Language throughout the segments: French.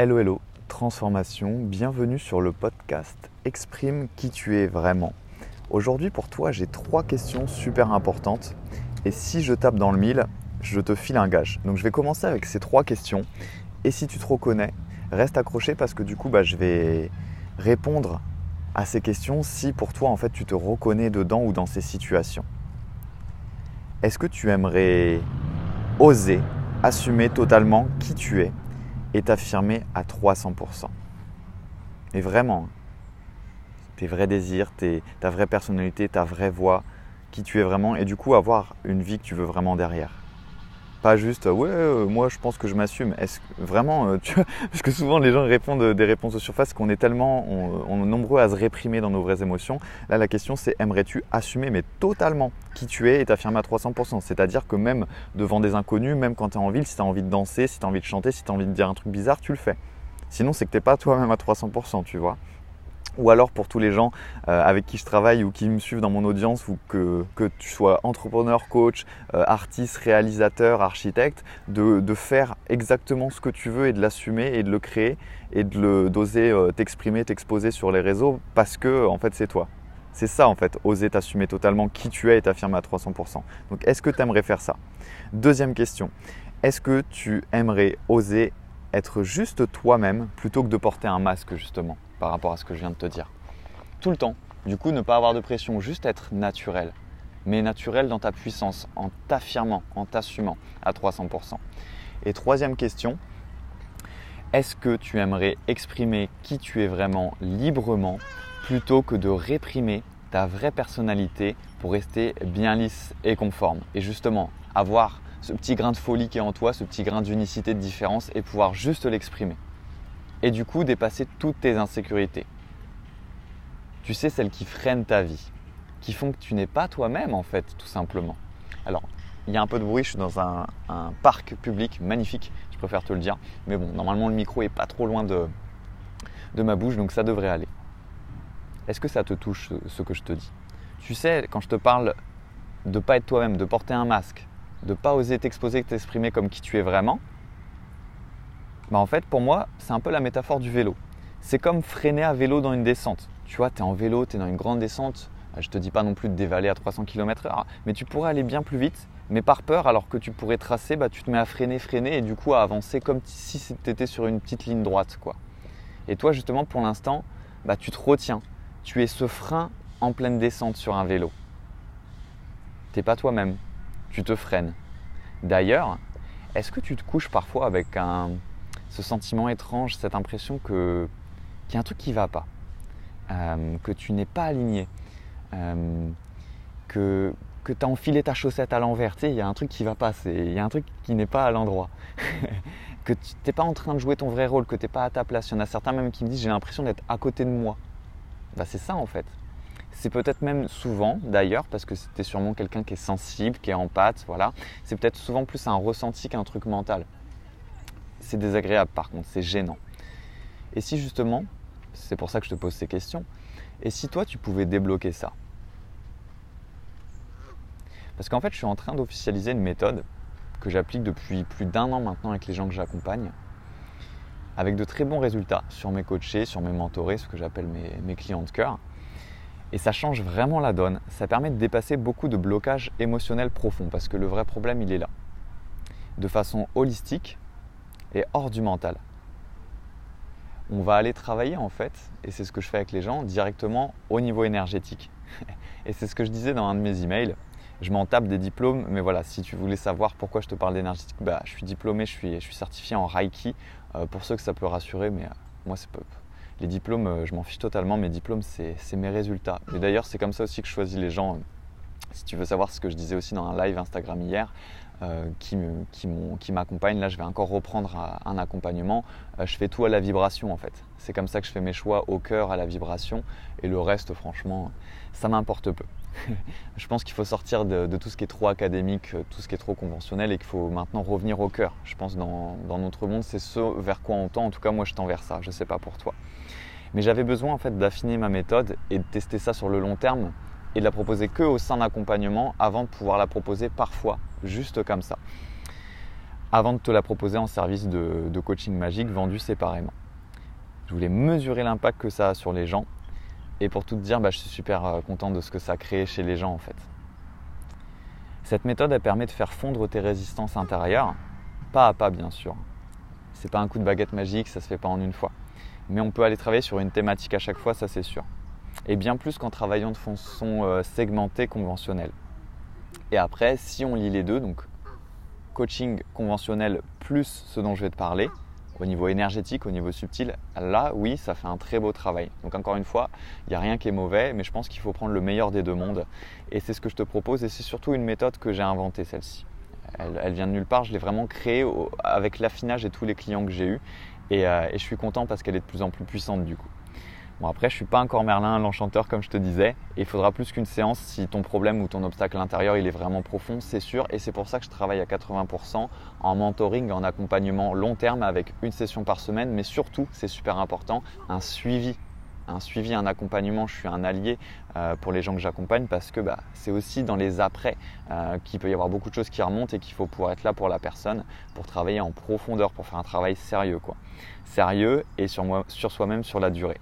Hello hello, transformation, bienvenue sur le podcast Exprime qui tu es vraiment. Aujourd'hui pour toi j'ai trois questions super importantes et si je tape dans le mille, je te file un gage. Donc je vais commencer avec ces trois questions et si tu te reconnais, reste accroché parce que du coup bah, je vais répondre à ces questions si pour toi en fait tu te reconnais dedans ou dans ces situations. Est-ce que tu aimerais oser assumer totalement qui tu es? Et t'affirmer à 300%. Mais vraiment, tes vrais désirs, ta vraie personnalité, ta vraie voix, qui tu es vraiment, et du coup avoir une vie que tu veux vraiment derrière. Pas juste ouais, euh, moi je pense que je m'assume. Est-ce vraiment, euh, tu vois, parce que souvent les gens répondent des réponses de surface qu'on est tellement nombreux à se réprimer dans nos vraies émotions. Là, la question c'est aimerais-tu assumer mais totalement qui tu es et t'affirmer à 300%. C'est-à-dire que même devant des inconnus, même quand tu es en ville, si tu as envie de danser, si tu as envie de chanter, si tu as envie de dire un truc bizarre, tu le fais. Sinon, c'est que tu n'es pas toi-même à 300%, tu vois ou alors pour tous les gens euh, avec qui je travaille ou qui me suivent dans mon audience, ou que, tu sois entrepreneur, coach, euh, artiste, réalisateur, architecte, de, faire exactement ce que tu veux et de l'assumer et de le créer et de d'oser euh, t'exprimer, t'exposer sur les réseaux parce que en fait c'est toi. C'est ça en fait, oser t'assumer totalement qui tu es et t'affirmer à 300%. Donc est-ce que tu aimerais faire ça? Deuxième question, est-ce que tu aimerais oser être juste toi-même plutôt que de porter un masque justement? Par rapport à ce que je viens de te dire. Tout le temps. Du coup, ne pas avoir de pression, juste être naturel. Mais naturel dans ta puissance, en t'affirmant, en t'assumant à 300%. Et troisième question, est-ce que tu aimerais exprimer qui tu es vraiment librement plutôt que de réprimer ta vraie personnalité pour rester bien lisse et conforme? Et justement, avoir ce petit grain de folie qui est en toi, ce petit grain d'unicité, de différence et pouvoir juste l'exprimer et du coup dépasser toutes tes insécurités. Tu sais, celles qui freinent ta vie, qui font que tu n'es pas toi-même en fait, tout simplement. Alors, il y a un peu de bruit, je suis dans un, parc public magnifique, je préfère te le dire, mais bon, normalement le micro est pas trop loin de, de ma bouche, donc ça devrait aller. Est-ce que ça te touche ce, que je te dis? Tu sais, quand je te parle de pas être toi-même, de porter un masque, de pas oser t'exposer, t'exprimer comme qui tu es vraiment, bah, en fait, pour moi, c'est un peu la métaphore du vélo. C'est comme freiner à vélo dans une descente. Tu vois, tu es en vélo, tu es dans une grande descente. Euh, je te dis pas non plus de dévaler à 300 km/h, mais tu pourrais aller bien plus vite. Mais par peur, alors que tu pourrais tracer, bah, tu te mets à freiner, freiner et du coup à avancer comme si tu étais sur une petite ligne droite. Quoi. Et toi, justement, pour l'instant, bah, tu te retiens. Tu es ce frein en pleine descente sur un vélo. Tu n'es pas toi-même. Tu te freines. D'ailleurs, est-ce que tu te couches parfois avec un, ce sentiment étrange, cette impression que qu'il y a un truc qui ne va pas, euh, que tu n'es pas aligné, euh, que, que tu as enfilé ta chaussette à l'envers, il y a un truc qui ne va pas, il y a un truc qui n'est pas à l'endroit, que tu n'es pas en train de jouer ton vrai rôle, que tu n'es pas à ta place. Il y en a certains même qui me disent j'ai l'impression d'être à côté de moi. Bah, c'est ça en fait. C'est peut-être même souvent, d'ailleurs, parce que c'était sûrement quelqu'un qui est sensible, qui est en pâte, voilà. C'est peut-être souvent plus un ressenti qu'un truc mental c'est désagréable par contre, c'est gênant. Et si justement, c'est pour ça que je te pose ces questions, et si toi tu pouvais débloquer ça? Parce qu'en fait, je suis en train d'officialiser une méthode que j'applique depuis plus d'un an maintenant avec les gens que j'accompagne, avec de très bons résultats sur mes coachés, sur mes mentorés, ce que j'appelle mes, clients de cœur. Et ça change vraiment la donne. Ça permet de dépasser beaucoup de blocages émotionnels profonds parce que le vrai problème, il est là. De façon holistique, et hors du mental. On va aller travailler en fait, et c'est ce que je fais avec les gens, directement au niveau énergétique. et c'est ce que je disais dans un de mes emails. Je m'en tape des diplômes, mais voilà, si tu voulais savoir pourquoi je te parle d'énergétique, bah, je suis diplômé, je suis, je suis certifié en Reiki. Euh, pour ceux que ça peut rassurer, mais euh, moi, c'est peu. Les diplômes, euh, je m'en fiche totalement. Mes diplômes, c'est mes résultats. Et d'ailleurs, c'est comme ça aussi que je choisis les gens. Si tu veux savoir ce que je disais aussi dans un live Instagram hier, qui, qui m'accompagnent. Là, je vais encore reprendre un accompagnement. Euh, je fais tout à la vibration en fait. C'est comme ça que je fais mes choix au cœur, à la vibration. Et le reste, franchement, ça m'importe peu. je pense qu'il faut sortir de, tout ce qui est trop académique, tout ce qui est trop conventionnel et qu'il faut maintenant revenir au cœur. Je pense dans, dans notre monde, c'est ce vers quoi on tend. En tout cas, moi, je tends vers ça. Je ne sais pas pour toi. Mais j'avais besoin en fait d'affiner ma méthode et de tester ça sur le long terme et de la proposer que au sein d'accompagnement avant de pouvoir la proposer parfois juste comme ça. avant de te la proposer en service de, coaching magique vendu séparément. Je voulais mesurer l'impact que ça a sur les gens et pour tout te dire, bah, je suis super euh, content de ce que ça a créé chez les gens en fait. Cette méthode, permet de faire fondre tes résistances intérieures, pas à pas bien sûr. C'est pas un coup de baguette magique, ça se fait pas en une fois. Mais on peut aller travailler sur une thématique à chaque fois, ça c'est sûr. Et bien plus qu'en travaillant de façon euh, segmentée conventionnelle. Et après, si on lit les deux, donc coaching conventionnel plus ce dont je vais te parler, au niveau énergétique, au niveau subtil, là, oui, ça fait un très beau travail. Donc encore une fois, il n'y a rien qui est mauvais, mais je pense qu'il faut prendre le meilleur des deux mondes. Et c'est ce que je te propose, et c'est surtout une méthode que j'ai inventée, celle-ci. Elle, vient de nulle part, je l'ai vraiment créée avec l'affinage et tous les clients que j'ai eus. Euh, et, je suis content parce qu'elle est de plus en plus puissante du coup. Bon après je suis pas encore Merlin l'enchanteur comme je te disais il faudra plus qu'une séance si ton problème ou ton obstacle intérieur il est vraiment profond, c'est sûr et c'est pour ça que je travaille à 80% en mentoring, en accompagnement long terme avec une session par semaine mais surtout c'est super important un suivi un suivi, un accompagnement, je suis un allié euh, pour les gens que j'accompagne parce que bah, c'est aussi dans les après euh, qu'il peut y avoir beaucoup de choses qui remontent et qu'il faut pouvoir être là pour la personne, pour travailler en profondeur, pour faire un travail sérieux. Quoi. Sérieux et sur, sur soi-même sur la durée.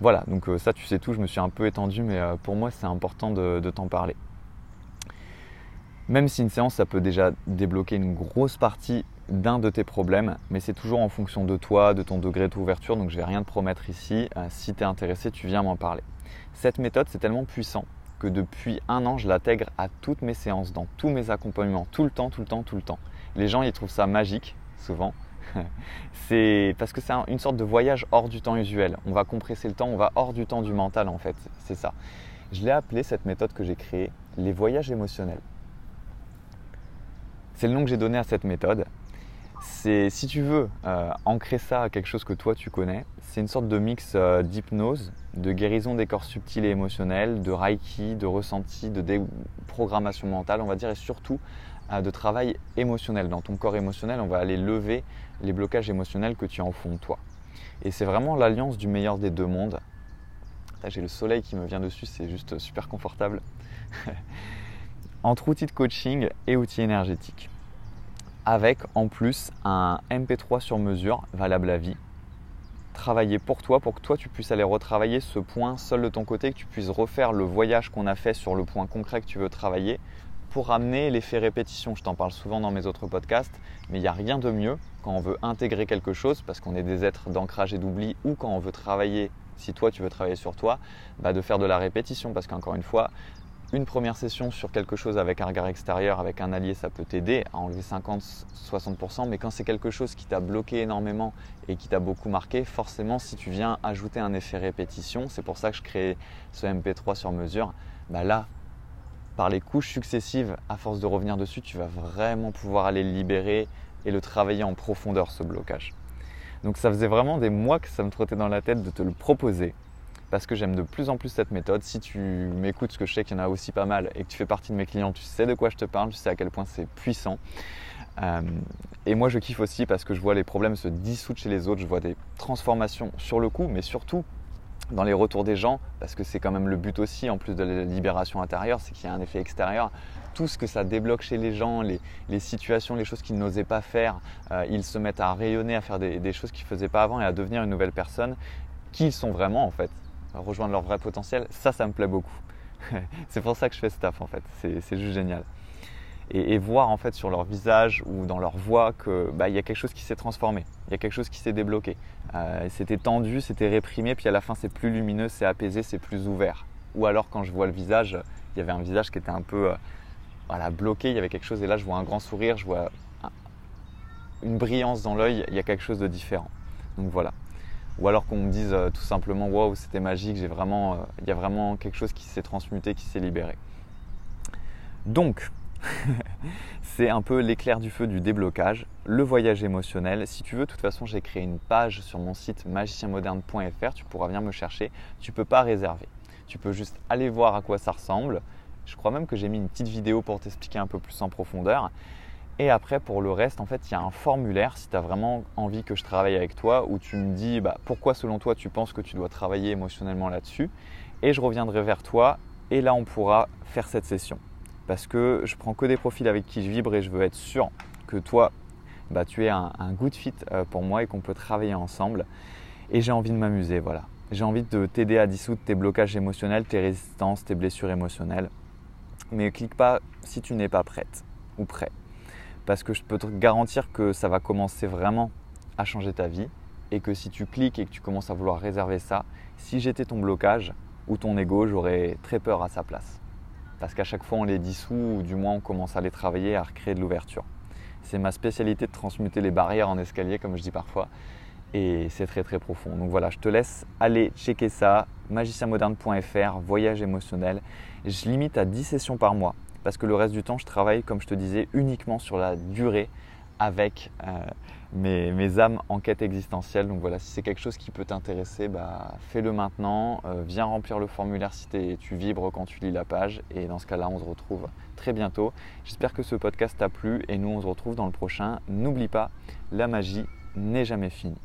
Voilà, donc euh, ça tu sais tout, je me suis un peu étendu, mais pour moi c'est important de t'en parler. Même si une séance, ça peut déjà débloquer une grosse partie d'un de tes problèmes, mais c'est toujours en fonction de toi, de ton degré d'ouverture, donc je vais rien te promettre ici. Euh, si tu es intéressé, tu viens m'en parler. Cette méthode, c'est tellement puissant que depuis un an, je l'intègre à toutes mes séances, dans tous mes accompagnements, tout le temps, tout le temps, tout le temps. Les gens, ils trouvent ça magique, souvent. c'est parce que c'est une sorte de voyage hors du temps usuel. On va compresser le temps, on va hors du temps du mental, en fait. C'est ça. Je l'ai appelé cette méthode que j'ai créée les voyages émotionnels. C'est le nom que j'ai donné à cette méthode c'est si tu veux euh, ancrer ça à quelque chose que toi tu connais, c'est une sorte de mix euh, d'hypnose, de guérison des corps subtils et émotionnels, de reiki, de ressenti, de déprogrammation mentale, on va dire, et surtout de travail émotionnel. Dans ton corps émotionnel, on va aller lever les blocages émotionnels que tu as en fond de toi. Et c'est vraiment l'alliance du meilleur des deux mondes. J'ai le soleil qui me vient dessus, c'est juste super confortable. Entre outils de coaching et outils énergétiques avec en plus un MP3 sur mesure valable à vie. Travailler pour toi, pour que toi tu puisses aller retravailler ce point seul de ton côté, que tu puisses refaire le voyage qu'on a fait sur le point concret que tu veux travailler pour amener l'effet répétition. Je t'en parle souvent dans mes autres podcasts, mais il n'y a rien de mieux quand on veut intégrer quelque chose, parce qu'on est des êtres d'ancrage et d'oubli, ou quand on veut travailler, si toi tu veux travailler sur toi, bah de faire de la répétition, parce qu'encore une fois, une première session sur quelque chose avec un regard extérieur, avec un allié, ça peut t'aider à enlever 50-60%, mais quand c'est quelque chose qui t'a bloqué énormément et qui t'a beaucoup marqué, forcément si tu viens ajouter un effet répétition, c'est pour ça que je crée ce MP3 sur mesure, bah là, par les couches successives, à force de revenir dessus, tu vas vraiment pouvoir aller le libérer et le travailler en profondeur, ce blocage. Donc ça faisait vraiment des mois que ça me trottait dans la tête de te le proposer parce que j'aime de plus en plus cette méthode. Si tu m'écoutes, ce que je sais qu'il y en a aussi pas mal, et que tu fais partie de mes clients, tu sais de quoi je te parle, tu sais à quel point c'est puissant. Euh, et moi, je kiffe aussi parce que je vois les problèmes se dissoudre chez les autres, je vois des transformations sur le coup, mais surtout dans les retours des gens, parce que c'est quand même le but aussi, en plus de la libération intérieure, c'est qu'il y a un effet extérieur. Tout ce que ça débloque chez les gens, les, situations, les choses qu'ils n'osaient pas faire, euh, ils se mettent à rayonner, à faire des, des choses qu'ils ne faisaient pas avant et à devenir une nouvelle personne, qui ils sont vraiment en fait rejoindre leur vrai potentiel, ça, ça me plaît beaucoup. c'est pour ça que je fais ce taf en fait, c'est juste génial. Et, voir en fait sur leur visage ou dans leur voix qu'il bah, y a quelque chose qui s'est transformé, il y a quelque chose qui s'est débloqué. Euh, c'était tendu, c'était réprimé, puis à la fin c'est plus lumineux, c'est apaisé, c'est plus ouvert. Ou alors quand je vois le visage, il y avait un visage qui était un peu euh, voilà, bloqué, il y avait quelque chose, et là je vois un grand sourire, je vois une brillance dans l'œil, il y a quelque chose de différent. Donc voilà ou alors qu'on me dise euh, tout simplement waouh c'était magique, j'ai vraiment, il y a vraiment quelque chose qui s'est transmuté, qui s'est libéré. Donc c'est un peu l'éclair du feu du déblocage, le voyage émotionnel. Si tu veux, de toute façon, j'ai créé une page sur mon site magicienmoderne.fr, tu pourras venir me chercher. Tu peux pas réserver. Tu peux juste aller voir à quoi ça ressemble. Je crois même que j'ai mis une petite vidéo pour t'expliquer un peu plus en profondeur. Et après, pour le reste, en fait, il y a un formulaire si tu as vraiment envie que je travaille avec toi où tu me dis bah, pourquoi, selon toi, tu penses que tu dois travailler émotionnellement là-dessus. Et je reviendrai vers toi et là, on pourra faire cette session. Parce que je prends que des profils avec qui je vibre et je veux être sûr que toi, bah, tu es un, good fit euh, pour moi et qu'on peut travailler ensemble. Et j'ai envie de m'amuser, voilà. J'ai envie de t'aider à dissoudre tes blocages émotionnels, tes résistances, tes blessures émotionnelles. Mais clique pas si tu n'es pas prête ou prêt. Parce que je peux te garantir que ça va commencer vraiment à changer ta vie et que si tu cliques et que tu commences à vouloir réserver ça, si j'étais ton blocage ou ton ego, j'aurais très peur à sa place. Parce qu'à chaque fois on les dissout ou du moins on commence à les travailler, à recréer de l'ouverture. C'est ma spécialité de transmuter les barrières en escalier comme je dis parfois et c'est très très profond. Donc voilà, je te laisse aller checker ça, magicienmoderne.fr, voyage émotionnel. Je limite à 10 sessions par mois parce que le reste du temps, je travaille, comme je te disais, uniquement sur la durée avec euh, mes, âmes en quête existentielle. Donc voilà, si c'est quelque chose qui peut t'intéresser, bah, fais-le maintenant. Euh, viens remplir le formulaire si tu vibres quand tu lis la page. Et dans ce cas-là, on se retrouve très bientôt. J'espère que ce podcast t'a plu et nous, on se retrouve dans le prochain. N'oublie pas, la magie n'est jamais finie.